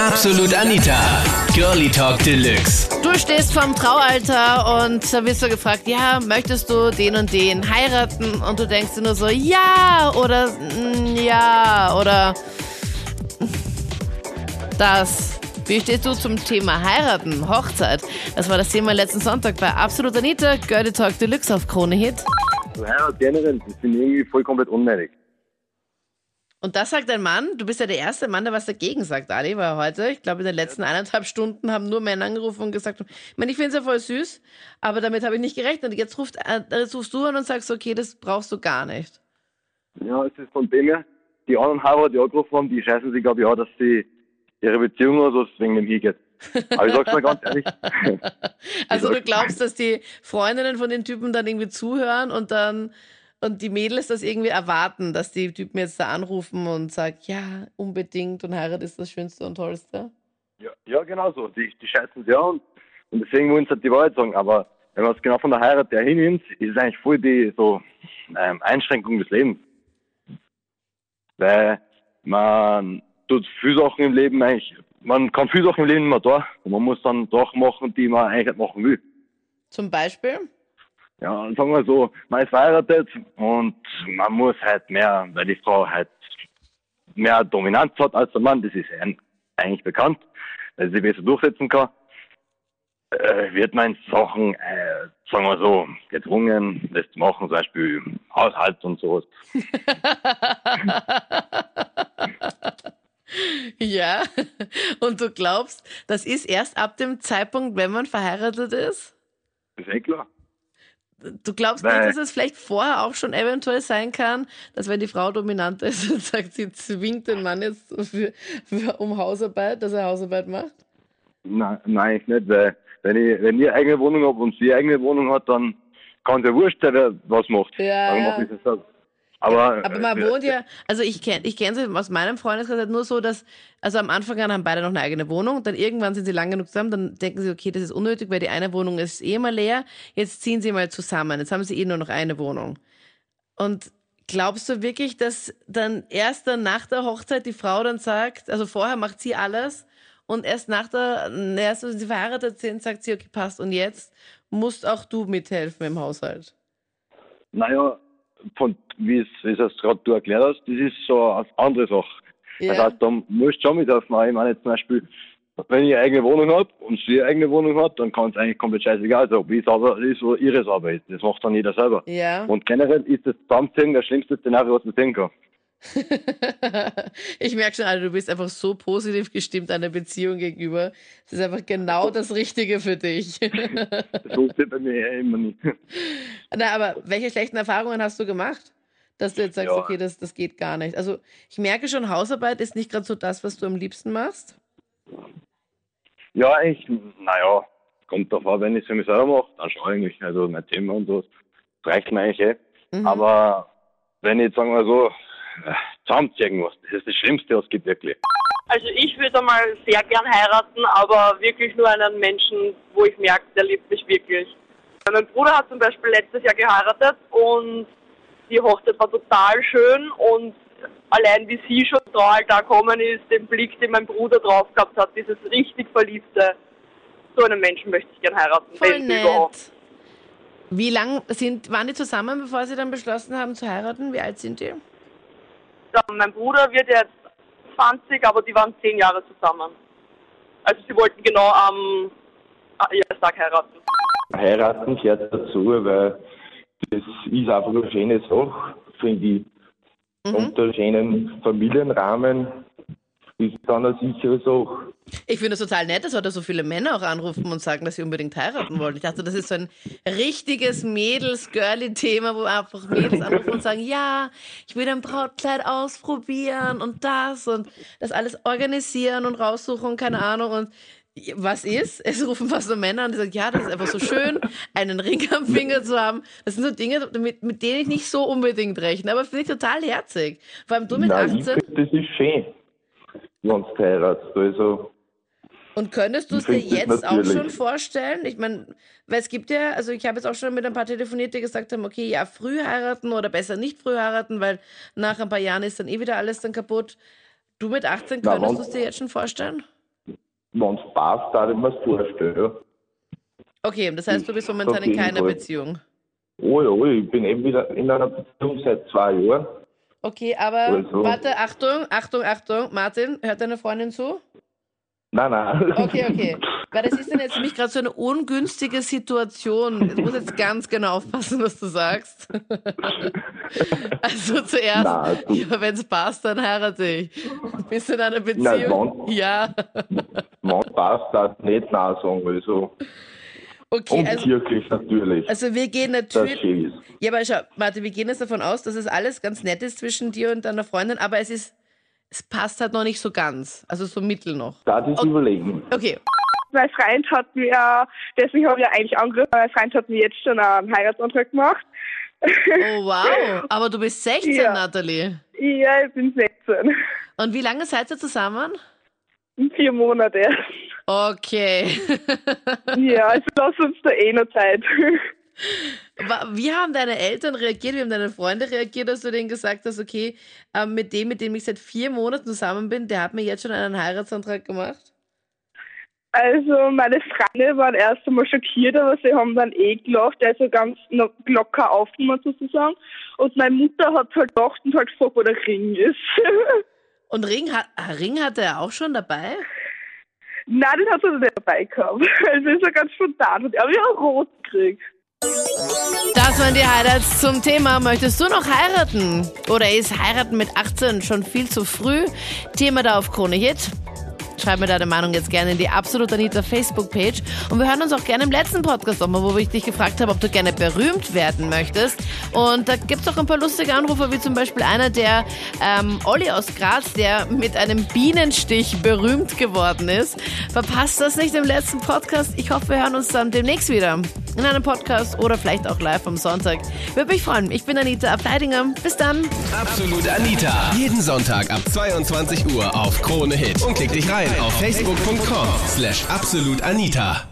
Absolut Anita. Girlie Talk Deluxe. Du stehst vorm Traualtar und da wirst du gefragt, ja, möchtest du den und den heiraten? Und du denkst dir nur so, ja oder ja oder das. Wie stehst du zum Thema heiraten, Hochzeit? Das war das Thema letzten Sonntag bei Absolut Anita, Girlie Talk Deluxe auf Krone Hit. So Heirat generell, das finde ich irgendwie voll komplett unnötig. Und das sagt ein Mann, du bist ja der erste Mann, der was dagegen sagt, Ali, weil heute, ich glaube, in den letzten eineinhalb Stunden haben nur Männer angerufen und gesagt, ich meine, ich finde es ja voll süß, aber damit habe ich nicht gerechnet. Jetzt, ruft, äh, jetzt rufst du an und sagst, okay, das brauchst du gar nicht. Ja, es ist von dem her, die anderen Heirater, die angerufen haben, die scheißen sich, glaube ich, auch, dass sie ihre Beziehung oder so wegen dem hingeht. Aber ich sag's mal ganz ehrlich. also du glaubst, dass die Freundinnen von den Typen dann irgendwie zuhören und dann und die Mädels das irgendwie erwarten, dass die Typen jetzt da anrufen und sagen, ja, unbedingt und Heirat ist das Schönste und Tollste. Ja, ja genau so. Die, die scheißen sich an und deswegen wollen sie halt die Wahrheit sagen. Aber wenn man es genau von der Heirat her hinnimmt, ist es eigentlich voll die so ähm, Einschränkung des Lebens. Weil man tut viele Sachen im Leben eigentlich, man kann viele Sachen im Leben mehr da und man muss dann Sachen machen, die man eigentlich machen will. Zum Beispiel? Ja, sagen wir so, man ist verheiratet und man muss halt mehr, weil die Frau halt mehr Dominanz hat als der Mann, das ist eigentlich bekannt, weil sie besser durchsetzen kann, äh, wird man in Sachen, äh, sagen wir so, gezwungen, das zu machen, zum Beispiel Haushalt und sowas. ja, und du glaubst, das ist erst ab dem Zeitpunkt, wenn man verheiratet ist? Das ist eh klar. Du glaubst Nein. nicht, dass es vielleicht vorher auch schon eventuell sein kann, dass wenn die Frau dominant ist und sagt, sie zwingt den Mann jetzt für, für, um Hausarbeit, dass er Hausarbeit macht? Nein, nein, nicht, weil wenn ich, wenn ich eine eigene Wohnung habe und sie eine eigene Wohnung hat, dann kann es ja wurscht sein, wer was macht. Ja, dann ja. mache ich das Aber, aber man wohnt ja, also ich kenne ich kenn es aus meinem Freundeskreis halt nur so, dass, also am Anfang an haben beide noch eine eigene Wohnung, dann irgendwann sind sie lang genug zusammen, dann denken sie, okay, das ist unnötig, weil die eine Wohnung ist eh mal leer, jetzt ziehen sie mal zusammen, jetzt haben sie eh nur noch eine Wohnung. Und glaubst du wirklich, dass dann erst dann nach der Hochzeit die Frau dann sagt, also vorher macht sie alles und erst nach der, erst wenn sie verheiratet sind, sagt sie, okay, passt, und jetzt musst auch du mithelfen im Haushalt? Naja, von wie es es gerade du erklärt hast, das ist so eine andere Sache. Ja. Das heißt, da musst du schon mithelfen. Ich meine jetzt zum Beispiel, wenn ich eine eigene Wohnung habe und sie eine eigene Wohnung hat, dann kann es eigentlich komplett scheißegal sein, ob ich sauber ist oder ihre sauber ist. Das macht dann jeder selber. Ja. Und generell ist das Zusammenziehen das schlimmste Szenario, was man sehen kann. ich merke schon, Alter, du bist einfach so positiv gestimmt einer Beziehung gegenüber. Das ist einfach genau das Richtige für dich. das funktioniert bei mir immer nicht. Na, aber welche schlechten Erfahrungen hast du gemacht? Dass du jetzt sagst, Ja. okay, das, das geht gar nicht. Also ich merke schon, Hausarbeit ist nicht gerade so das, was du am liebsten machst. Ja, eigentlich, naja, kommt drauf an, wenn ich es für mich selber mache, dann schon eigentlich. Also mein Thema und so, reicht mir eigentlich eh. Mhm. Aber wenn ich jetzt sagen wir so, zusammenziehen muss, das ist das Schlimmste, was es gibt wirklich. Also ich würde mal sehr gern heiraten, aber wirklich nur einen Menschen, wo ich merke, der liebt mich wirklich. Mein Bruder hat zum Beispiel letztes Jahr geheiratet und die Hochzeit war total schön und allein wie sie schon zum Traualtar gekommen ist, den Blick, den mein Bruder drauf gehabt hat, dieses richtig Verliebte, so einen Menschen möchte ich gern heiraten. Voll wenn überhaupt. nett. Wie lang sind, waren die zusammen, bevor sie dann beschlossen haben zu heiraten? Wie alt sind die? Mein Bruder wird jetzt 20, aber die waren 10 Jahre zusammen. Also sie wollten genau am Jahrestag heiraten. Heiraten gehört dazu, weil das ist einfach eine schöne Sache, finde ich. Mhm. Unter schönen Familienrahmen ist dann eine sichere Sache. Ich finde es total nett, dass heute so viele Männer auch anrufen und sagen, dass sie unbedingt heiraten wollen. Ich dachte, das ist so ein richtiges Mädels-Girly-Thema, wo einfach Mädels anrufen und sagen, ja, ich will ein Brautkleid ausprobieren und das und das alles organisieren und raussuchen und keine Ahnung und was ist? Es rufen fast so Männer an, die sagen, ja, das ist einfach so schön, einen Ring am Finger zu haben. Das sind so Dinge, mit, mit denen ich nicht so unbedingt rechne, aber finde ich total herzig. Vor allem du mit Nein, ich 18. finde, das ist schön, wenn du heiratest. Also, Und könntest du es dir jetzt auch natürlich. schon vorstellen? Ich meine, weil es gibt ja, also ich habe jetzt auch schon mit ein paar telefoniert, die gesagt haben, okay, ja, früh heiraten oder besser nicht früh heiraten, weil nach ein paar Jahren ist dann eh wieder alles dann kaputt. Du mit 18, Na, könntest du es dir jetzt schon vorstellen? wenn es passt, darf ich mir das vorstellen. Okay, das heißt, du bist momentan in keiner Fall. Beziehung. Oh ja, ich bin eben wieder in einer Beziehung seit zwei Jahren. Okay, aber Also- warte, Achtung, Achtung, Achtung. Martin, hört deine Freundin zu? Nein, nein. Okay, okay. Weil das ist dann jetzt für mich gerade so eine ungünstige Situation. Du musst jetzt ganz genau aufpassen, was du sagst. Also zuerst, Nein, ja, wenn es passt, dann heirate ich. Bist du in einer Nein, Beziehung? wann? Ja. Wenn passt, ich nicht nein sagen, also. Okay, Und also, kirchlich natürlich, also wir gehen das natürlich. Ja, aber schau, Martin, wir gehen jetzt davon aus, dass es alles ganz nett ist zwischen dir und deiner Freundin, aber es ist, es passt halt noch nicht so ganz. Also so mittel noch. Da ist Okay. überlegen. Okay. Mein Freund hat mir, deswegen habe ich ja eigentlich angerufen, mein Freund hat mir jetzt schon einen Heiratsantrag gemacht. Oh wow. Aber du bist 16, Ja. Natalie. ja, ich bin 16. Und wie lange seid ihr zusammen? Vier Monate. Okay. Ja, also lass uns da eh noch Zeit. Wie haben deine Eltern reagiert? Wie haben deine Freunde reagiert, dass du denen gesagt hast, okay, ähm, mit dem, mit dem ich seit vier Monaten zusammen bin, der hat mir jetzt schon einen Heiratsantrag gemacht? Also meine Freunde waren erst einmal schockiert, aber sie haben dann eh gelacht, also ganz locker aufgenommen sozusagen. Und meine Mutter hat halt gelacht und halt gefragt, wo der Ring ist. Und Ring, hat, Ring hatte er auch schon dabei? Nein, den hat sie nicht dabei gehabt. Also ist er ganz spontan. Und er hat ja rot gekriegt. Das waren die Highlights zum Thema. Möchtest du noch heiraten? Oder ist heiraten mit 18 schon viel zu früh? Thema da auf Krone Hit. Schreib mir deine Meinung jetzt gerne in die Absolut Anita Facebook-Page. Und wir hören uns auch gerne im letzten Podcast nochmal, wo ich dich gefragt habe, ob du gerne berühmt werden möchtest. Und da gibt's auch ein paar lustige Anrufe, wie zum Beispiel einer, der ähm, Olli aus Graz, der mit einem Bienenstich berühmt geworden ist. Verpasst das nicht im letzten Podcast. Ich hoffe, wir hören uns dann demnächst wieder in einem Podcast oder vielleicht auch live am Sonntag. Würde mich freuen. Ich bin Anita Ableidinger. Bis dann. Absolut Anita. Jeden Sonntag ab 22 Uhr auf Krone Hit. Und klick dich rein auf facebook.com slash absolutanita.